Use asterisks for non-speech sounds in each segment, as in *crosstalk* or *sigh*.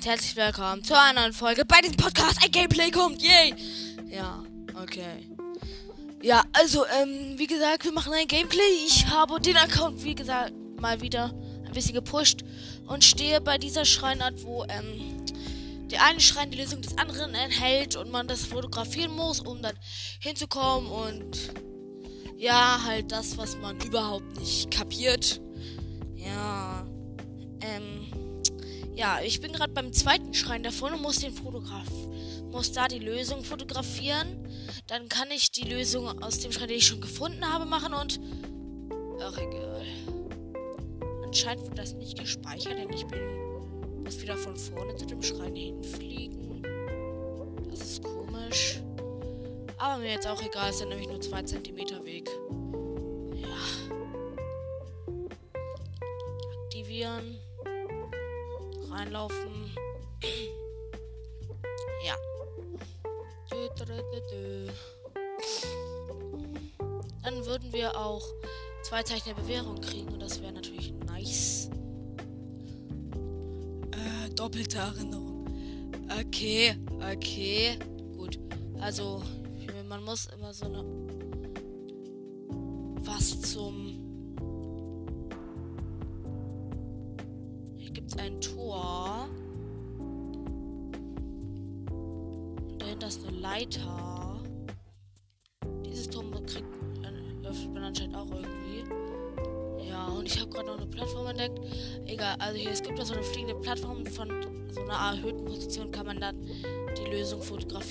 und herzlich willkommen zu einer neuen Folge bei diesem Podcast. Ein Gameplay kommt, yay! Ja, okay. Ja, also, ähm, wie gesagt, wir machen ein Gameplay. Ich habe den Account, wie gesagt, mal wieder ein bisschen gepusht und stehe bei dieser Schreinart, wo, ähm, der eine Schrein die Lösung des anderen enthält und man das fotografieren muss, um dann hinzukommen und ja, halt das, was man überhaupt nicht kapiert. Ja, ähm, ja, ich bin gerade beim zweiten Schrein davon und muss den Fotograf, muss da die Lösung fotografieren. Dann kann ich die Lösung aus dem Schrein, den ich schon gefunden habe, machen und. Ach, egal. Anscheinend wird das nicht gespeichert, denn ich bin. Muss wieder von vorne zu dem Schrein hinfliegen. Das ist komisch. Aber mir jetzt auch egal, es sind nämlich nur 2 cm Weg. Ja. Aktivieren reinlaufen. ja. Dann würden wir auch zwei Zeichen der Bewährung kriegen und das wäre natürlich nice. Äh, doppelte Erinnerung. Okay, okay. Gut. Also, man muss immer so eine.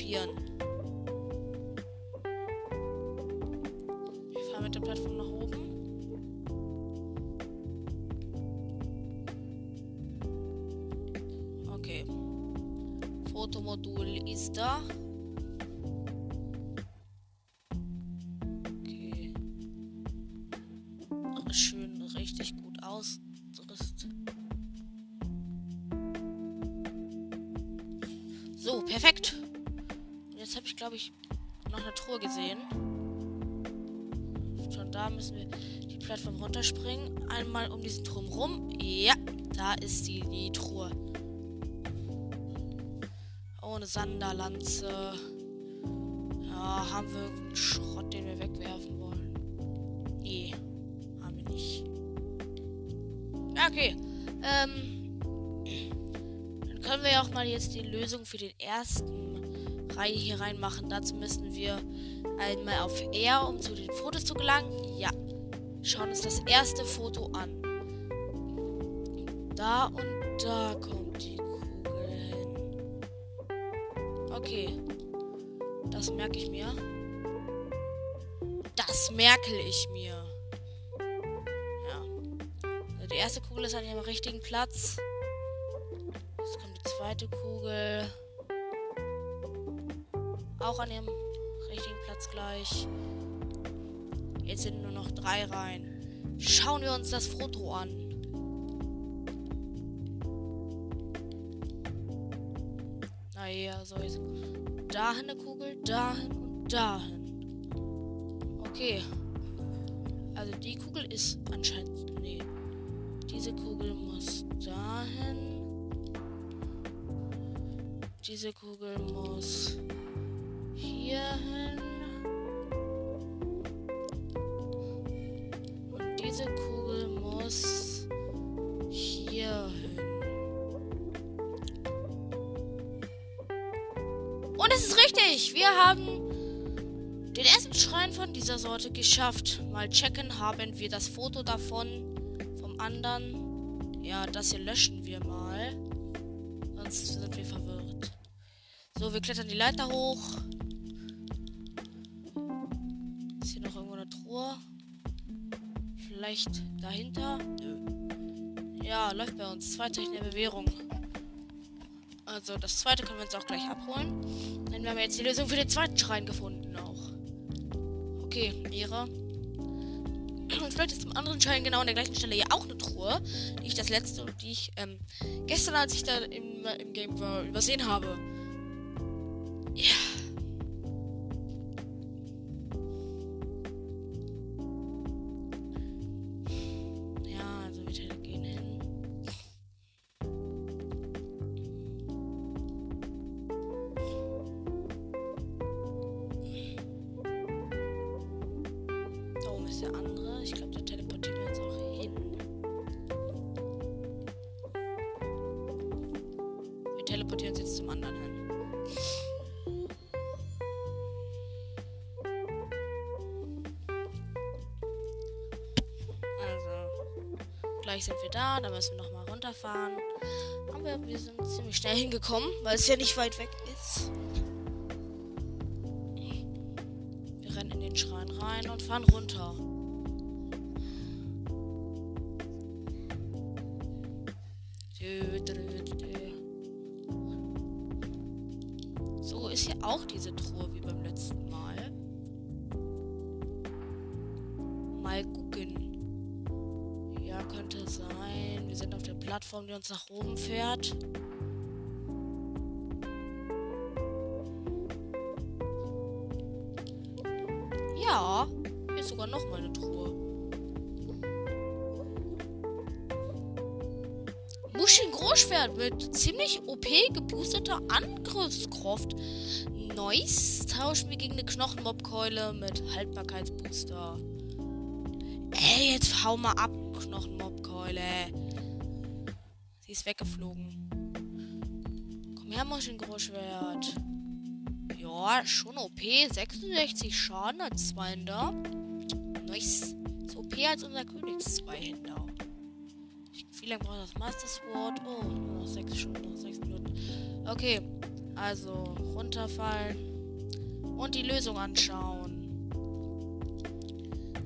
Fotografieren. Ich fahre mit der Plattform nach oben. Fotomodul ist da. Einmal um diesen Turm rum. Ja, da ist die, die Truhe eine Sanderlanze. Ja, haben wir irgendeinen Schrott, den wir wegwerfen wollen? Nee, haben wir nicht. Okay. Ähm. Dann können wir ja auch mal jetzt die Lösung für den ersten Reihe hier reinmachen. Dazu müssen wir einmal auf R, um zu den Fotos zu gelangen. Ja. Schauen uns das erste Foto an. Da und da kommt die Okay. Das merke ich mir. Das merke ich mir. Ja. Die erste Kugel ist an ihrem richtigen Platz. Jetzt kommt die zweite Kugel. Auch an ihrem richtigen Platz gleich. Jetzt sind nur noch drei rein. Schauen wir uns das Foto an. Eher so ist. Dahin eine Kugel, dahin und dahin. Okay. Also die Kugel ist anscheinend. Nee. Diese Kugel muss dahin. Diese Kugel muss hier hin. Und diese Kugel Und es ist richtig. Wir haben den ersten Schrein von dieser Sorte geschafft. Mal checken, haben wir das Foto davon vom anderen. Ja, das hier löschen wir mal. Sonst sind wir verwirrt. So, wir klettern die Leiter hoch. Ist hier noch irgendwo eine Truhe? Vielleicht dahinter? Nö. Ja, läuft bei uns. Zwei Zeichen der Bewährung. Also das zweite können wir uns auch gleich abholen. Dann haben wir jetzt die Lösung für den zweiten Schrein gefunden auch. Okay, Ehre. Und vielleicht ist zum anderen Schrein genau an der gleichen Stelle ja auch eine Truhe, die ich das letzte die ich ähm, gestern, als ich da im, im Game war, übersehen habe. Ja. Hin. gleich sind wir da. Dann müssen wir nochmal runterfahren. Aber wir sind ziemlich schnell hingekommen, weil es ja nicht weit weg ist. Wir rennen in den Schrein rein und fahren runter. Auch diese Truhe wie beim letzten Mal. Mal gucken könnte sein. Wir sind auf der Plattform, die uns nach oben fährt. Ja, hier ist sogar noch mal eine Truhe. Mushin Großschwert mit ziemlich OP geboosteter Angriffskraft. Nice. Tauschen wir gegen eine Knochenmobkeule mit Haltbarkeitsbooster. Ey, jetzt hau mal ab, Knochenmobkeule. Sie ist weggeflogen. Komm her, Maschinengroßschwert. Ja, schon OP. 66 Schaden als Zweihänder. Nice. So OP als unser Königs-Zweihänder. Wie lange braucht das Master Sword? Oh, noch 6 Stunden, noch 6 Minuten. Okay, also runterfallen und die Lösung anschauen.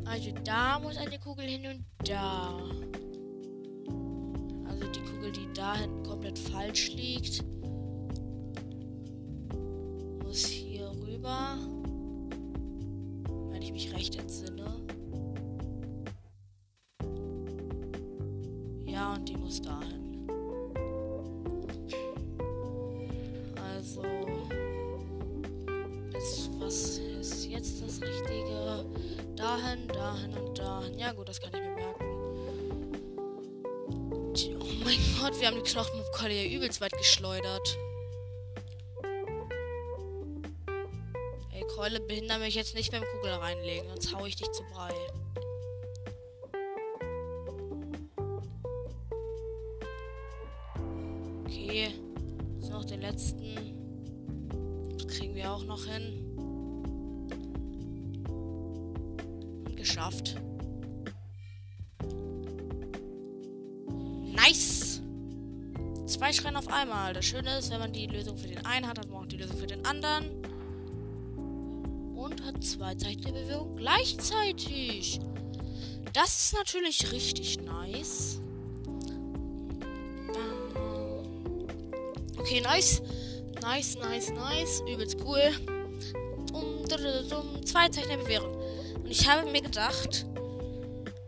Also da muss eine Kugel hin und da. Also die Kugel, die da hinten komplett falsch liegt, muss hier rüber. Wenn ich mich recht entsinne. Ja, und die muss dahin. Das kann ich mir merken. Oh mein Gott, wir haben die Knochenkeule hier übelst weit geschleudert. Ey, Keule, behindere mich jetzt nicht beim Kugel reinlegen, sonst hau ich dich zu Brei. Okay, jetzt noch den letzten. Das kriegen wir auch noch hin. Einmal. Das Schöne ist, wenn man die Lösung für den einen hat, hat man auch die Lösung für den anderen. Und hat zwei Zeichen der Bewegung gleichzeitig. Das ist natürlich richtig nice. Okay, nice. Nice, nice, nice. Übelst cool. Um, um zwei Zeichen der Bewährung. Und ich habe mir gedacht,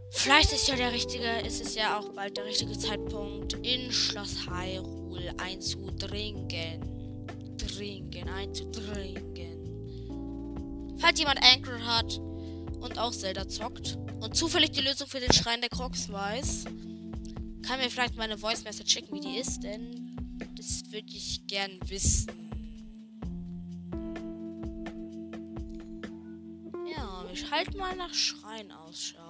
vielleicht ist ja der richtige, ist es ja auch bald der richtige Zeitpunkt, in Schloss Hyrule einzudringen. Dringen, einzudringen. Falls jemand Anchor hat und auch Zelda zockt und zufällig die Lösung für den Schrein der Crocs weiß, kann mir vielleicht meine Voice Message schicken, wie die ist, denn das würde ich gern wissen. Ich halte mal nach Schrein Ausschau.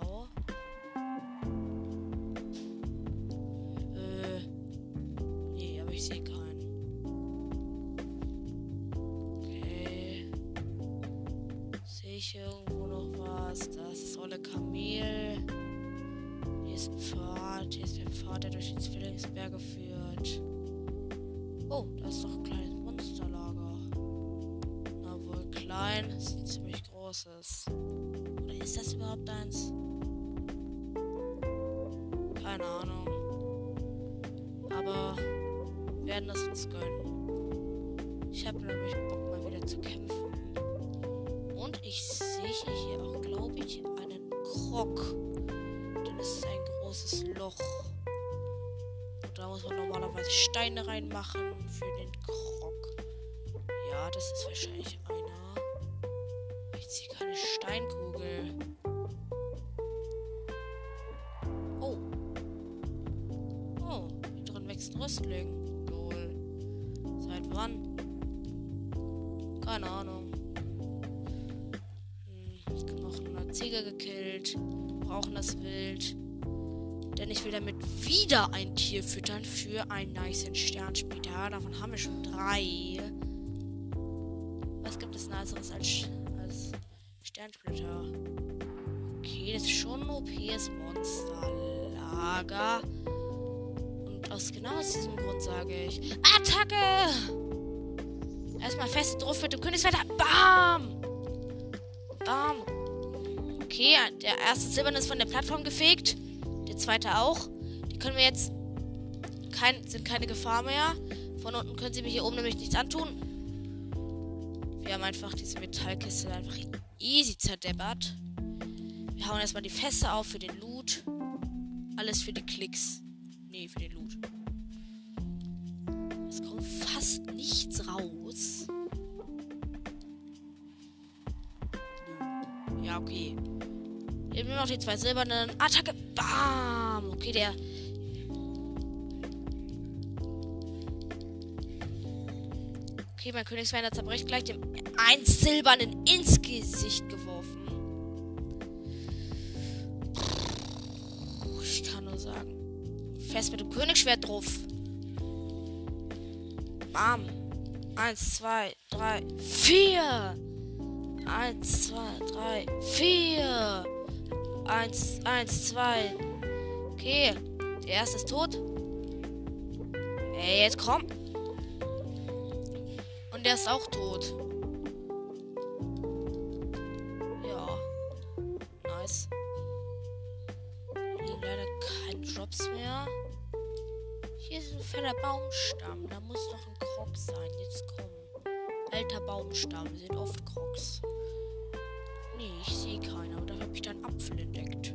Krog. Dann ist es ein großes Loch. Und da muss man normalerweise Steine reinmachen für den Krog. Ja, das ist wahrscheinlich einer. Ich ziehe keine Steinkugel. Will damit wieder ein Tier füttern für einen nice Stern später. Davon haben wir schon drei. Was gibt es Niceres als, als Sternsplitter? Okay, das ist schon ein OPs Monsterlager. Und aus genau aus diesem Grund sage ich: Attacke! Erstmal fest drauf mit dem Königswetter. Bam! Bam! Okay, der erste Silberne ist von der Plattform gefegt. Zweite auch. Die können wir jetzt. Kein, sind keine Gefahr mehr. Von unten können sie mir hier oben nämlich nichts antun. Wir haben einfach diese Metallkiste einfach easy zerdeppert. Wir hauen erstmal die Fässer auf für den Loot. Alles für die Klicks. Nee, für den Loot. Es kommt fast nichts raus. Ja, okay. Eben nur noch die zwei silbernen. Attacke. Bam. Okay, der. Okay, mein Königsweiner zerbricht gleich dem einen silbernen ins Gesicht geworfen. Ich kann nur sagen. Fest mit dem Königsschwert drauf. Bam. Eins, zwei, drei, vier. Eins, zwei, drei, vier. Eins, eins, zwei. Okay. Der erste ist tot. Ey, jetzt komm. Und der ist auch tot. Ja. Nice. Liegen leider keine Drops mehr. Hier ist ein fetter Baumstamm. Da muss doch ein Krog sein. Jetzt komm. Alter Baumstamm. Sind oft Krogs. Ich sehe keinen, aber da habe ich dann Apfel entdeckt.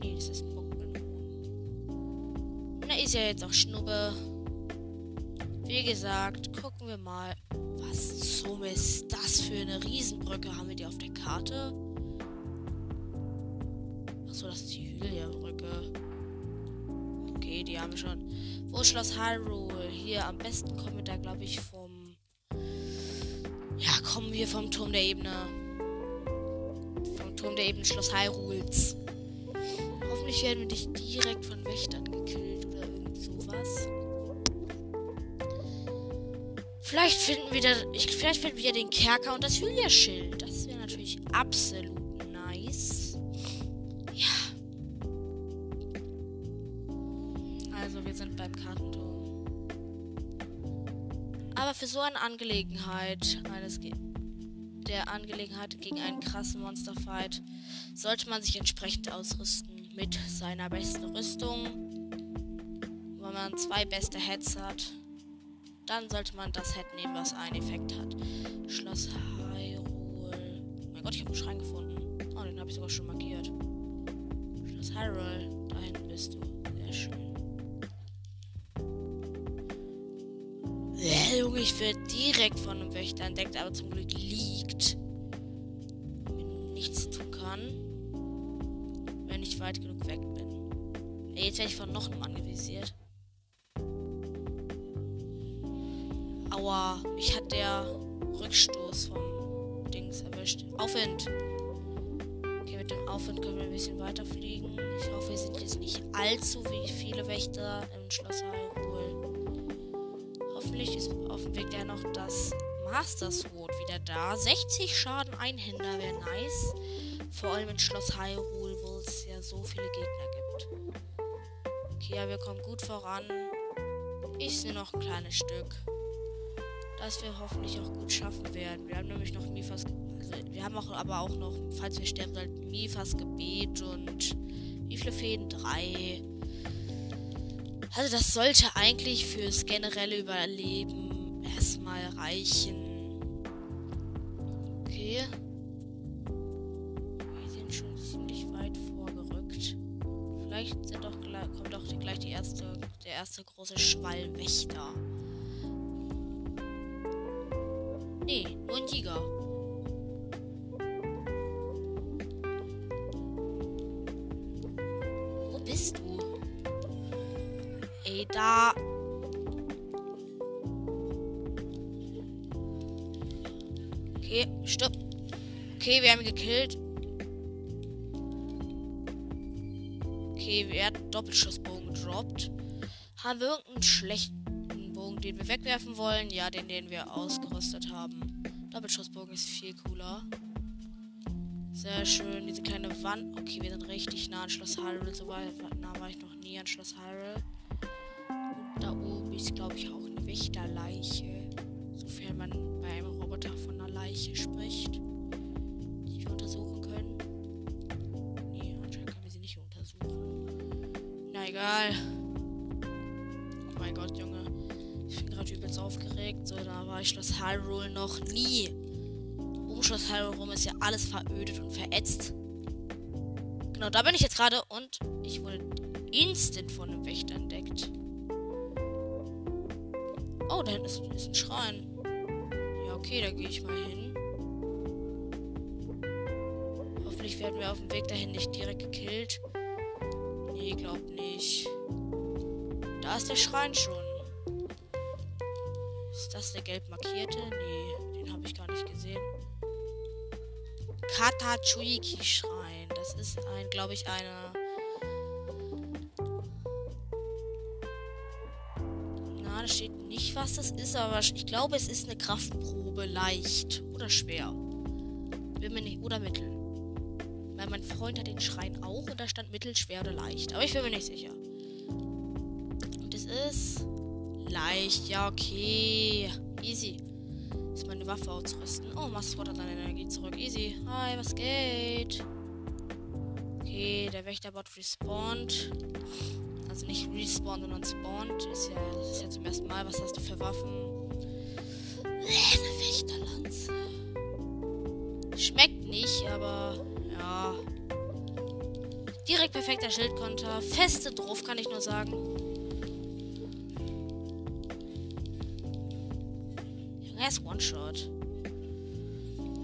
Nee, das ist ein Pokémon. Na, ist ja jetzt auch Schnubbe. Wie gesagt, gucken wir mal, was zum ist das für eine Riesenbrücke? Haben wir die auf der Karte? Achso, das ist die Hylia-Brücke. Okay, die haben wir schon. Wo ist Schloss Hyrule? Hier, am besten kommen wir da, glaube ich, vom... Ja, kommen wir vom Turm der Ebene. Eben Schloss Hyrules. Hoffentlich werden wir nicht direkt von Wächtern gekillt oder irgend sowas. Vielleicht finden wir da, ich, vielleicht finden wir den Kerker und das Hylia-Schild. Das wäre natürlich absolut nice. Ja. Also wir sind beim Kartenturm. Aber für so eine Angelegenheit, eines der Angelegenheit gegen einen krassen Monsterfight sollte man sich entsprechend ausrüsten mit seiner besten Rüstung. Wenn man zwei beste Heads hat, dann sollte man das Head nehmen, was einen Effekt hat. Schloss Hyrule. Mein Gott, ich habe einen Schrein gefunden. Oh, den habe ich sogar schon markiert. Schloss Hyrule. Da hinten bist du. Sehr schön. Äh, Junge, ich werde direkt von einem Wächter entdeckt, aber zum Glück liegt. Ich weit genug weg bin. Jetzt werde ich von noch einem anvisiert. Aua, mich hat der Rückstoß vom Dings erwischt. Aufwind. Okay, mit dem Aufwind können wir ein bisschen weiter fliegen. Ich hoffe, wir sind jetzt nicht allzu viele Wächter im Schloss Hyrule. Hoffentlich ist auf dem Weg ja noch das Master Sword wieder da. 60 Schaden Einhänder wäre nice. Vor allem in Schloss Hyrule, so viele Gegner gibt. Okay, ja, wir kommen gut voran. Ich sehe noch ein kleines Stück. Das wir hoffentlich auch gut schaffen werden. Wir haben nämlich noch Mifas. Also, wir haben auch aber auch noch, falls wir sterben sollten, Mifas Gebet und wie viele Fäden? Drei. Also das sollte eigentlich fürs generelle Überleben erstmal reichen. große Schwallwächter. Nee, nur ein Tiger. Wo bist du? Ey, da. Okay, stopp. Okay, wir haben ihn gekillt. Okay, wir hat Doppelschussbogen gedroppt. Haben wir irgendeinen schlechten Bogen, den wir wegwerfen wollen? Ja, den, den wir ausgerüstet haben. Doppelschussbogen ist viel cooler. Sehr schön. Diese kleine Wand. Okay, wir sind richtig nah an Schloss Hyrule. So weit nah war ich noch nie an Schloss Hyrule. Und da oben ist, glaube ich, auch eine Wächterleiche. Sofern man bei einem Roboter von einer Leiche spricht. Aufgeregt. So, da war ich Schloss Hyrule noch nie. Um Schloss Hyrule rum ist ja alles verödet und verätzt. Genau, da bin ich jetzt gerade und ich wurde instant von einem Wächter entdeckt. Oh, da hinten ist, ist ein Schrein. Ja, okay, da gehe ich mal hin. Hoffentlich werden wir auf dem Weg dahin nicht direkt gekillt. Nee, glaub nicht. Da ist der Schrein schon. Ist das der gelb markierte? Nee, den habe ich gar nicht gesehen. Katachuiki-Schrein. Das ist ein, glaube ich, eine. Na, da steht nicht, was das ist, aber ich glaube, es ist eine Kraftprobe. Leicht oder schwer. Bin mir nicht. Oder mittel. Weil mein Freund hat den Schrein auch und da stand mittel, schwer oder leicht. Aber ich bin mir nicht sicher. Leicht. Ja, okay. Easy. Ist meine Waffe auszurüsten. Oh, Master hat seine Energie zurück. Easy. Hi, was geht? Okay, der Wächterbot respawnt. Also nicht respawn, sondern spawnt. Ist ja, das ist ja zum ersten Mal. Was hast du für Waffen? Eine Wächterlanze. Schmeckt nicht, aber ja. Direkt perfekter Schildkonter. Feste drauf, kann ich nur sagen. Er ist One-Shot.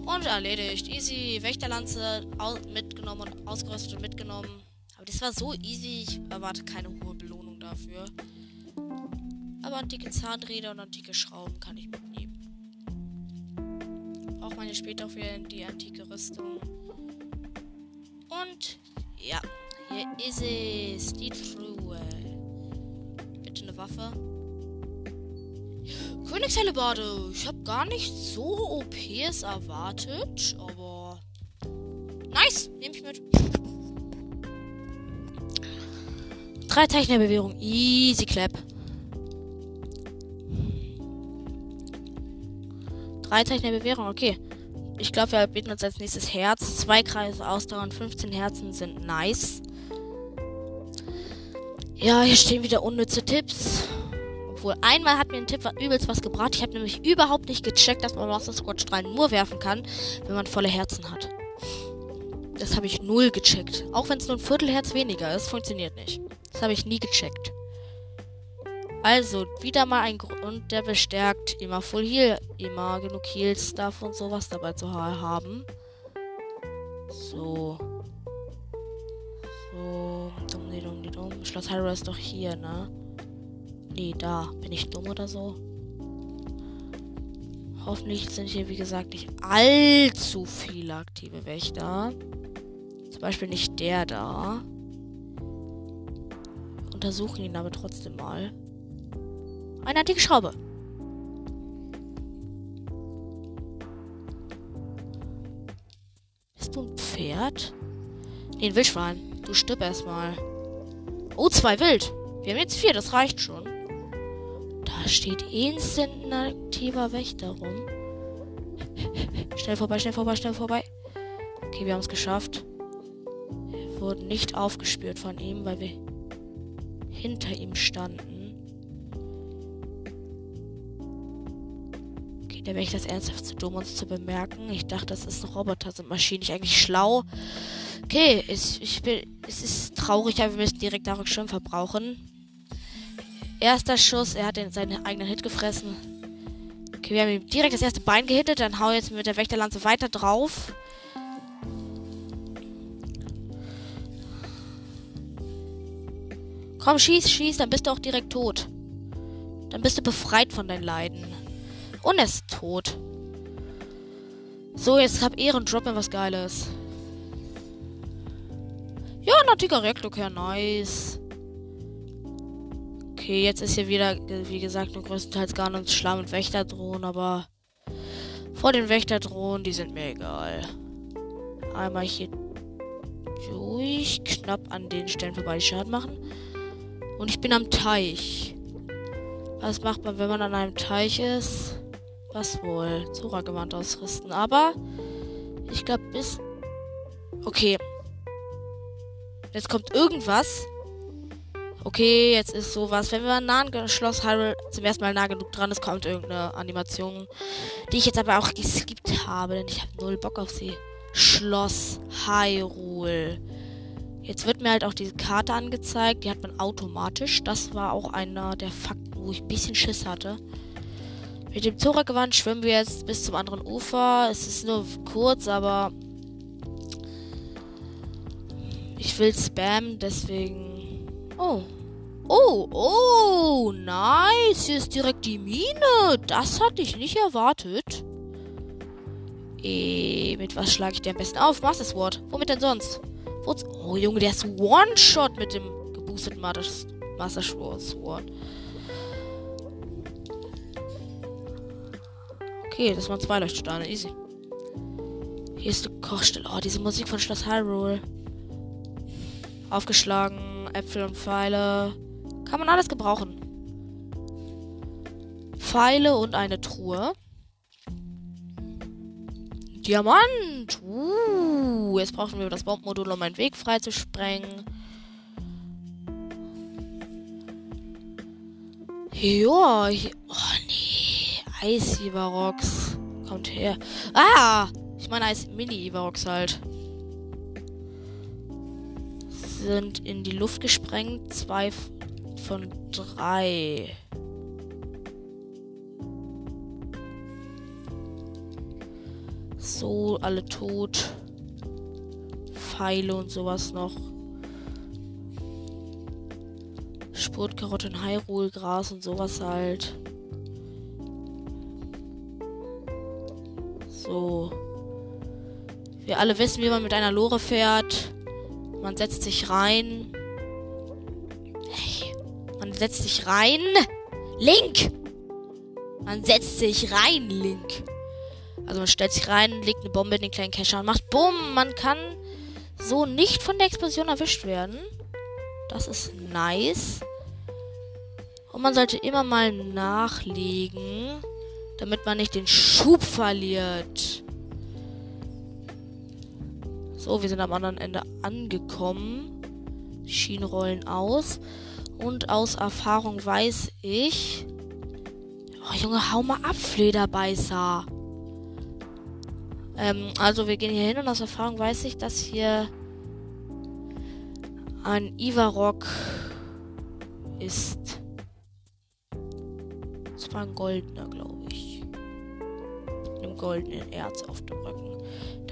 Und erledigt. Easy. Wächterlanze mitgenommen und ausgerüstet und mitgenommen. Aber das war so easy. Ich erwarte keine hohe Belohnung dafür. Aber antike Zahnräder und antike Schrauben kann ich mitnehmen. Auch meine später auch wieder die antike Rüstung. Und ja, hier ist es. Die Truhe. Bitte eine Waffe. Königshellebarde. Ich habe gar nicht so OPs erwartet, aber nice, nehme ich mit. Drei Zeichnerbewegung, easy clap. Drei Zeichnerbewegung, okay. Ich glaube, wir bieten uns als nächstes Herz. Zwei Kreise Ausdauer und 15 Herzen sind nice. Ja, hier stehen wieder unnütze Tipps. Obwohl, einmal hat mir ein Tipp übelst was gebracht. Ich habe nämlich überhaupt nicht gecheckt, dass man Master Squad Strahlen nur werfen kann, wenn man volle Herzen hat. Das habe ich null gecheckt. Auch wenn es nur ein Viertelherz weniger ist, funktioniert nicht. Das habe ich nie gecheckt. Also, wieder mal ein Grund, der bestärkt, immer Full Heal, immer genug Heal Stuff und sowas dabei zu haben. So. So. Dumm, dumm, dumm. Schloss Hyrule ist doch hier, ne? Nee, da. Bin ich dumm oder so? Hoffentlich sind hier, wie gesagt, nicht allzu viele aktive Wächter. Zum Beispiel nicht der da. Untersuchen ihn aber trotzdem mal. Eine antike Schraube. Bist du ein Pferd? Nee, ein Wildschwein. Du stirb erstmal. Oh, zwei Wild. Wir haben jetzt vier, das reicht schon. Da steht instant ein aktiver Wächter rum. Schnell vorbei, schnell vorbei, schnell vorbei. Okay, wir haben es geschafft. Wir wurden nicht aufgespürt von ihm, weil wir hinter ihm standen. Okay, der Wächter ist ernsthaft zu dumm, uns zu bemerken. Ich dachte, das ist ein Roboter, sind Maschinen nicht eigentlich schlau. Okay, es, ich bin, es ist traurig, aber wir müssen direkt auch Schirm verbrauchen. Erster Schuss, er hat den, seinen eigenen Hit gefressen. Okay, wir haben ihm direkt das erste Bein gehittet, dann hau jetzt mit der Wächterlanze weiter drauf. Komm, schieß, schieß, dann bist du auch direkt tot. Dann bist du befreit von deinen Leiden. Und er ist tot. So, jetzt hab Ehren, drop mir was Geiles. Ja, antiker Reaktorkern, nice. Okay, jetzt ist hier wieder, wie gesagt, nur größtenteils gar nicht Schlamm- und Wächterdrohnen, aber vor den Wächterdrohnen, die sind mir egal. Einmal hier durch, knapp an den Stellen vorbei Schaden machen. Und ich bin am Teich. Was macht man, wenn man an einem Teich ist? Was wohl? Zora-Gewand ausrüsten. Aber ich glaube bis... Okay. Jetzt kommt irgendwas. Okay, jetzt ist sowas. Wenn wir nah an Schloss Hyrule zum ersten Mal nah genug dran ist, kommt irgendeine Animation, die ich jetzt aber auch geskippt habe, denn ich habe null Bock auf sie. Schloss Hyrule. Jetzt wird mir halt auch diese Karte angezeigt. Die hat man automatisch. Das war auch einer der Fakten, wo ich ein bisschen Schiss hatte. Mit dem Zora-Gewand schwimmen wir jetzt bis zum anderen Ufer. Es ist nur kurz, aber ich will spammen, deswegen. Oh. Oh, oh, nice. Hier ist direkt die Mine. Das hatte ich nicht erwartet. Eh, mit was schlage ich dir am besten auf? Master Sword. Womit denn sonst? Wo's? Oh, Junge, der ist One-Shot mit dem geboosteten Master Sword. Okay, das waren zwei Leuchtsteine. Easy. Hier ist eine Kochstelle. Oh, diese Musik von Schloss Hyrule. Aufgeschlagen, Äpfel und Pfeile. Kann man alles gebrauchen. Pfeile und eine Truhe. Diamant! Uh, jetzt brauchen wir das Bombmodul, um einen Weg frei zu sprengen. Ja, oh nee. Eis-Ivarox. Kommt her. Ah! Ich meine Eis-Mini-Ivarox halt. Sind in die Luft gesprengt. Zwei von drei. So, alle tot. Pfeile und sowas noch. Spurtkarotten, Hyrule, Gras und sowas halt. So. Wir alle wissen, wie man mit einer Lore fährt. Man setzt sich rein. Man setzt sich rein. Link! Man setzt sich rein, Link. Also man stellt sich rein, legt eine Bombe in den kleinen Kescher und macht Bumm. Man kann so nicht von der Explosion erwischt werden. Das ist nice. Und man sollte immer mal nachlegen, damit man nicht den Schub verliert. So, wir sind am anderen Ende angekommen. Schienen rollen aus. Und aus Erfahrung weiß ich. Oh, Junge, hau mal ab, Flederbeißer. Ähm, also wir gehen hier hin und aus Erfahrung weiß ich, dass hier ein Ivarok ist. Das war ein goldener, glaube ich. Mit einem goldenen Erz auf dem Rücken.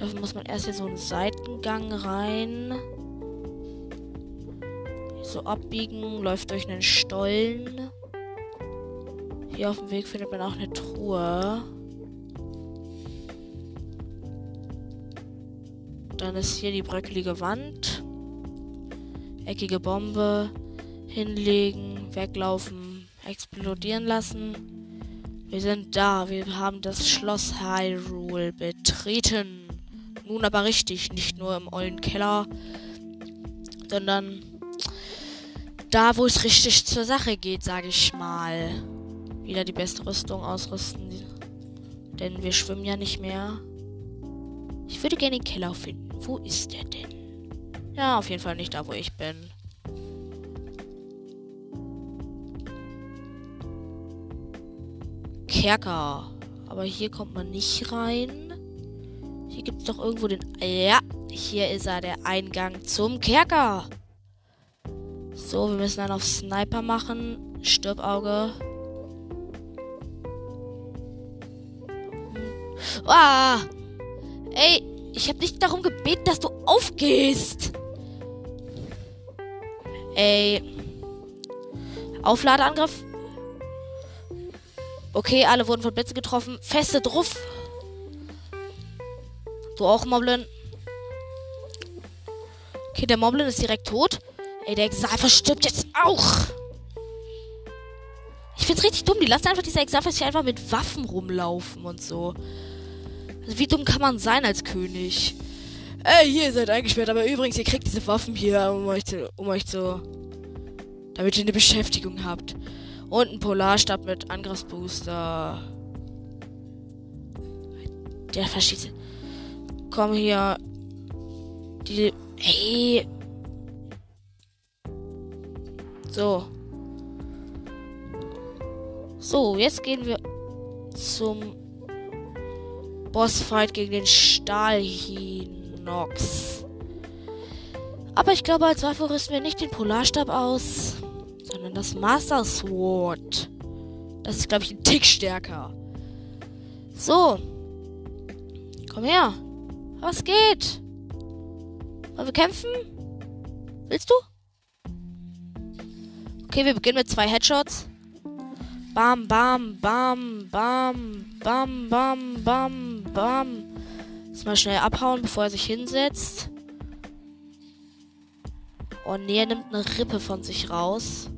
Dafür muss man erst hier so einen Seitengang rein. So abbiegen, läuft durch einen Stollen. Hier auf dem Weg findet man auch eine Truhe. Dann ist hier die bröckelige Wand. Eckige Bombe. Hinlegen, weglaufen, explodieren lassen. Wir sind da. Wir haben das Schloss Hyrule betreten. Nun aber richtig, nicht nur im ollen Keller, sondern da, wo es richtig zur Sache geht, sage ich mal. Wieder die beste Rüstung ausrüsten. Denn wir schwimmen ja nicht mehr. Ich würde gerne den Keller finden. Wo ist der denn? Ja, auf jeden Fall nicht da, wo ich bin. Kerker. Aber hier kommt man nicht rein. Hier gibt es doch irgendwo den... Ja, hier ist er, der Eingang zum Kerker. So, wir müssen dann auf Sniper machen. Stirbauge. Ah! Ey, ich habe nicht darum gebeten, dass du aufgehst. Ey. Aufladeangriff. Okay, alle wurden von Blitzen getroffen. Feste drauf. Du auch, Moblin. Okay, der Moblin ist direkt tot. Ey, der Exalfa stirbt jetzt auch. Ich find's richtig dumm. Die lassen einfach diese Exalfas hier einfach mit Waffen rumlaufen und so. Also wie dumm kann man sein als König? Ey, hier, ihr seid eingesperrt, aber übrigens, ihr kriegt diese Waffen hier, um euch zu, um euch zu, damit ihr eine Beschäftigung habt. Und ein Polarstab mit Angriffsbooster. Der verschießt. Komm hier. Die, hey. So. So, jetzt gehen wir zum Bossfight gegen den Stahlhinox. Aber ich glaube, als Waffe rüsten wir nicht den Polarstab aus, sondern das Master Sword. Das ist, glaube ich, ein Tick stärker. So. Komm her. Was geht? Wollen wir kämpfen? Willst du? Okay, wir beginnen mit zwei Headshots. Bam, bam, bam, bam, bam, bam, bam, bam. Jetzt mal schnell abhauen, bevor er sich hinsetzt. Oh nee, er nimmt eine Rippe von sich raus.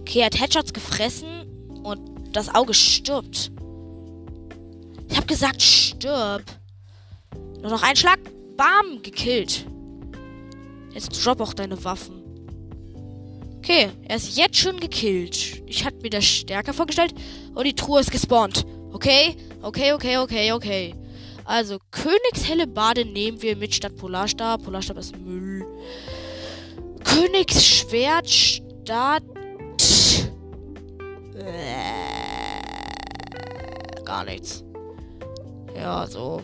Okay, er hat Headshots gefressen und das Auge stirbt. Ich hab gesagt, stirb. Nur noch ein Schlag. Bam, gekillt. Jetzt drop auch deine Waffen. Okay, er ist jetzt schon gekillt. Ich hatte mir das stärker vorgestellt. Und die Truhe ist gespawnt. Okay, okay, okay, okay, okay. Also, Königshelle Bade nehmen wir mit statt Polarstab. Polarstab ist Müll. Königsschwert statt. Äh, gar nichts. Ja, so.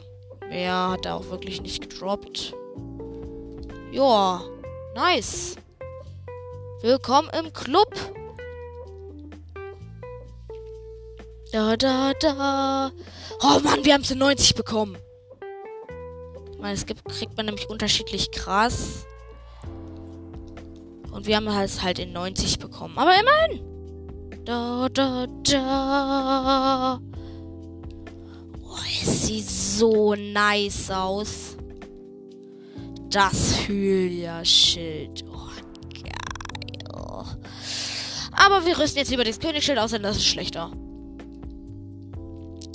Mehr hat er auch wirklich nicht gedroppt. Joa, nice. Willkommen im Club. Da, da, da. Oh Mann, wir haben es in 90 bekommen. Weil es gibt, kriegt man nämlich unterschiedlich krass. Und wir haben es halt in 90 bekommen. Aber immerhin. Da, da, da. Oh, es sieht so nice aus. Das Hylia-Schild. Aber wir rüsten jetzt lieber das Königsschild aus, denn das ist schlechter.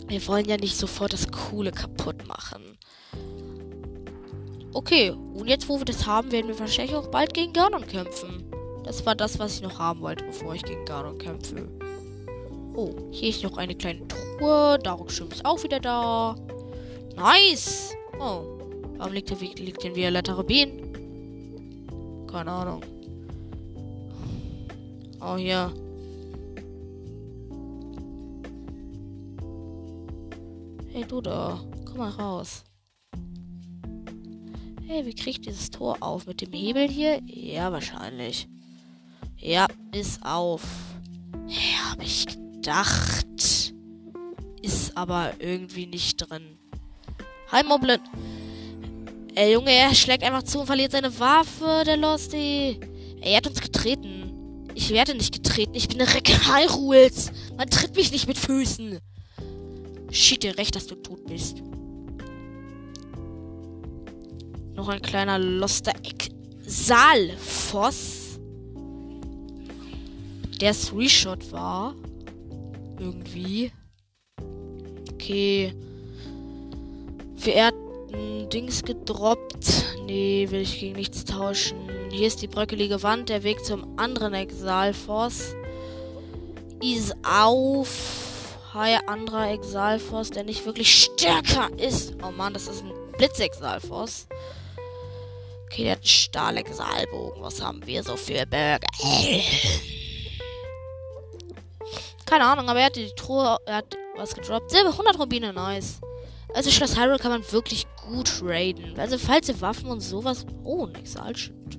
Wir wollen ja nicht sofort das Coole kaputt machen. Okay, und jetzt, wo wir das haben, werden wir wahrscheinlich auch bald gegen Ganon kämpfen. Das war das, was ich noch haben wollte, bevor ich gegen Ganon kämpfe. Oh, hier ist noch eine kleine Truhe. Darukschirm ist auch wieder da. Nice! Oh, warum liegt, der, liegt denn violetter Rubin? Keine Ahnung. Oh, ja. Hey, du da. Komm mal raus. Hey, wie kriegt dieses Tor auf? Mit dem Hebel hier? Ja, wahrscheinlich. Ja, ist auf. Ja, hab ich gedacht. Ist aber irgendwie nicht drin. Hi, Moblin. Ey, Junge, er schlägt einfach zu und verliert seine Waffe, der Losty. Er hat uns getreten. Ich werde nicht getreten. Ich bin eine Recke Hyrule. Man tritt mich nicht mit Füßen. Schied dir recht, dass du tot bist. Noch ein kleiner loster Exalfoss. Der Three-Shot war. Irgendwie. Okay. Verehrten Dings gedroppt. Nee, will ich gegen nichts tauschen. Hier ist die bröckelige Wand. Der Weg zum anderen Exalforce ist auf. Hi, anderer Exalforce, der nicht wirklich stärker ist. Oh Mann, das ist ein Blitzexalforce. Okay, der hat einen Stahlexalbogen. Was haben wir so für Burger? *laughs* Keine Ahnung, aber er hat die Truhe, er hat was gedroppt. Silber, 100 Rubine, nice. Also Schloss Hyrule kann man wirklich gut raiden. Also falls ihr Waffen und sowas... Oh, ein Exalschild.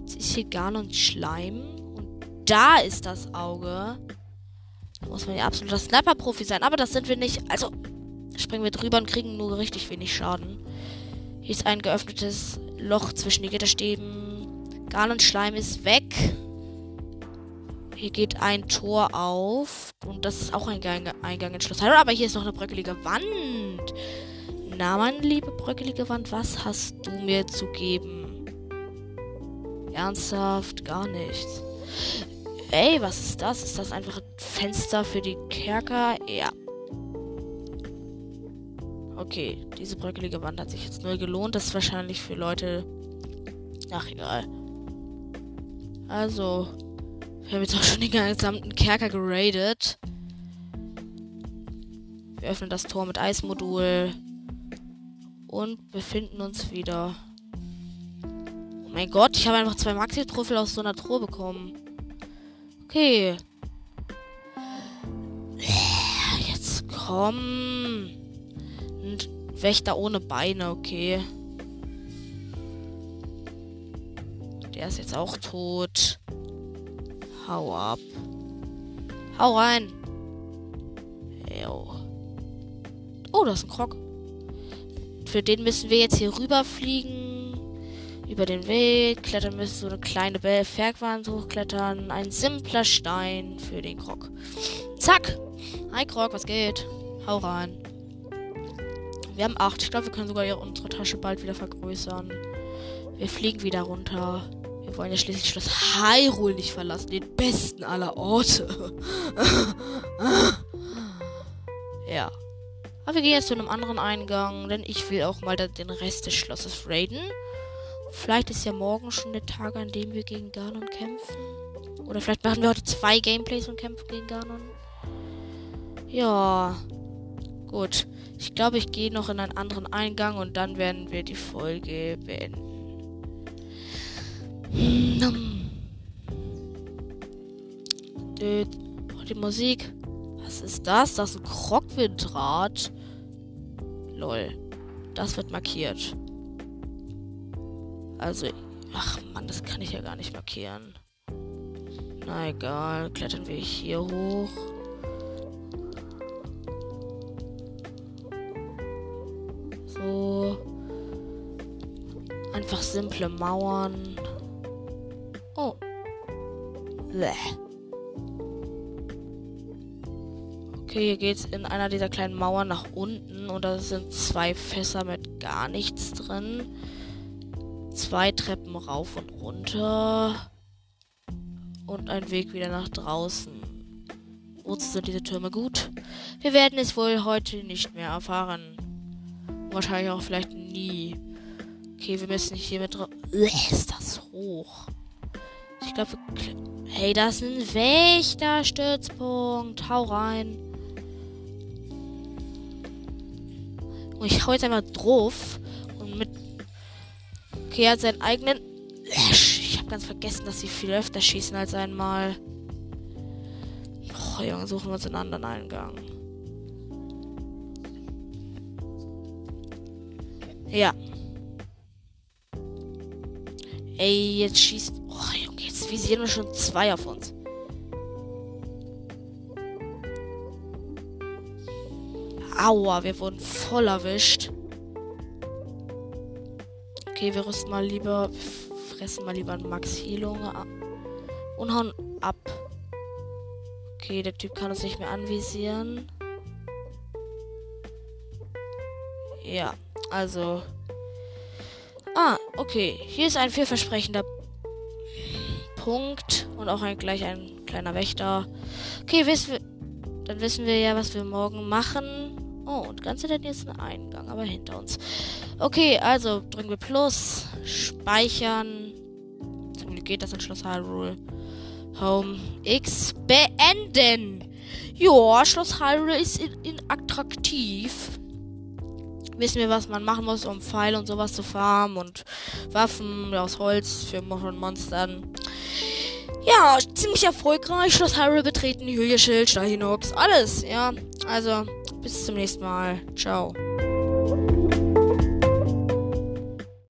Jetzt ist hier Ganon Schleim. Und da ist das Auge. Da muss man ja absoluter Sniper-Profi sein. Aber das sind wir nicht. Also springen wir drüber und kriegen nur richtig wenig Schaden. Hier ist ein geöffnetes Loch zwischen die Gitterstäben. Ganon Schleim ist weg. Hier geht ein Tor auf. Und das ist auch ein Gang, Eingang ins Schloss. Aber hier ist noch eine bröckelige Wand. Na, meine liebe bröckelige Wand, was hast du mir zu geben? Ernsthaft? Gar nichts. Ey, was ist das? Ist das einfach ein Fenster für die Kerker? Ja. Okay, diese bröckelige Wand hat sich jetzt nur gelohnt. Das ist wahrscheinlich für Leute. Ach, egal. Also, wir haben jetzt auch schon den gesamten Kerker geradet. Wir öffnen das Tor mit Eismodul. Und befinden uns wieder. Oh mein Gott, ich habe einfach zwei Maxi-Trophäe aus so einer Truhe bekommen. Okay. Jetzt komm. Ein Wächter ohne Beine, okay. Der ist jetzt auch tot. Hau ab. Hau rein. Jo. Oh, das ist ein Krog. Für den müssen wir jetzt hier rüberfliegen. Über den Weg. Klettern müssen so eine kleine Bergwand hochklettern. Ein simpler Stein für den Krog. Zack. Hi Krog, was geht? Hau rein. Wir haben acht. Ich glaube, wir können sogar unsere Tasche bald wieder vergrößern. Wir fliegen wieder runter. Wir wollen ja schließlich Schloss Hyrule nicht verlassen. Den besten aller Orte. *laughs* ja. Aber wir gehen jetzt zu einem anderen Eingang, denn ich will auch mal den Rest des Schlosses raiden. Vielleicht ist ja morgen schon der Tag, an dem wir gegen Ganon kämpfen. Oder vielleicht machen wir heute zwei Gameplays und kämpfen gegen Ganon. Ja. Gut. Ich glaube, ich gehe noch in einen anderen Eingang und dann werden wir die Folge beenden. Die Musik. Was ist das? Das ist ein Krogwindrad. Lol. Das wird markiert. Also, ach man, das kann ich ja gar nicht markieren. Na egal, klettern wir hier hoch. So. Einfach simple Mauern. Oh. Bleh. Okay, hier geht's in einer dieser kleinen Mauern nach unten und da sind zwei Fässer mit gar nichts drin. Zwei Treppen rauf und runter. Und ein Weg wieder nach draußen. Wozu sind diese Türme gut? Wir werden es wohl heute nicht mehr erfahren. Wahrscheinlich auch vielleicht nie. Okay, wir müssen hier mit. Ist das hoch? Glaube, Hey, das ist ein Wächterstützpunkt. Hau rein. Und ich hau jetzt einfach drauf. Und mit. Okay, er hat seinen eigenen. Ich habe ganz vergessen, dass sie viel öfter schießen als einmal. Oh, Junge, suchen wir uns einen anderen Eingang. Ja. Ey, jetzt schießt. Visieren schon zwei auf uns. Aua, wir wurden voll erwischt. Okay, wir rüsten mal lieber. Fressen mal lieber Max Heilung und hauen ab. Okay, der Typ kann uns nicht mehr anvisieren. Ja, also. Ah, okay. Hier ist ein vielversprechender Punkt und auch ein, gleich ein kleiner Wächter. Okay, wissen wir, dann wissen wir ja, was wir morgen machen. Oh, und ganz hinter dir ist ein Eingang, aber hinter uns. Okay, also drücken wir Plus, speichern. Zum Glück geht das in Schloss Hyrule. Home X beenden. Ja, Schloss Hyrule ist in, in attraktiv. Wissen wir, was man machen muss, um Pfeile und sowas zu farmen und Waffen aus Holz für Monstern. Ja, ziemlich erfolgreich. Schloss Hyrule betreten, Julia Schild, Stahinox, alles, ja. Also, bis zum nächsten Mal. Ciao.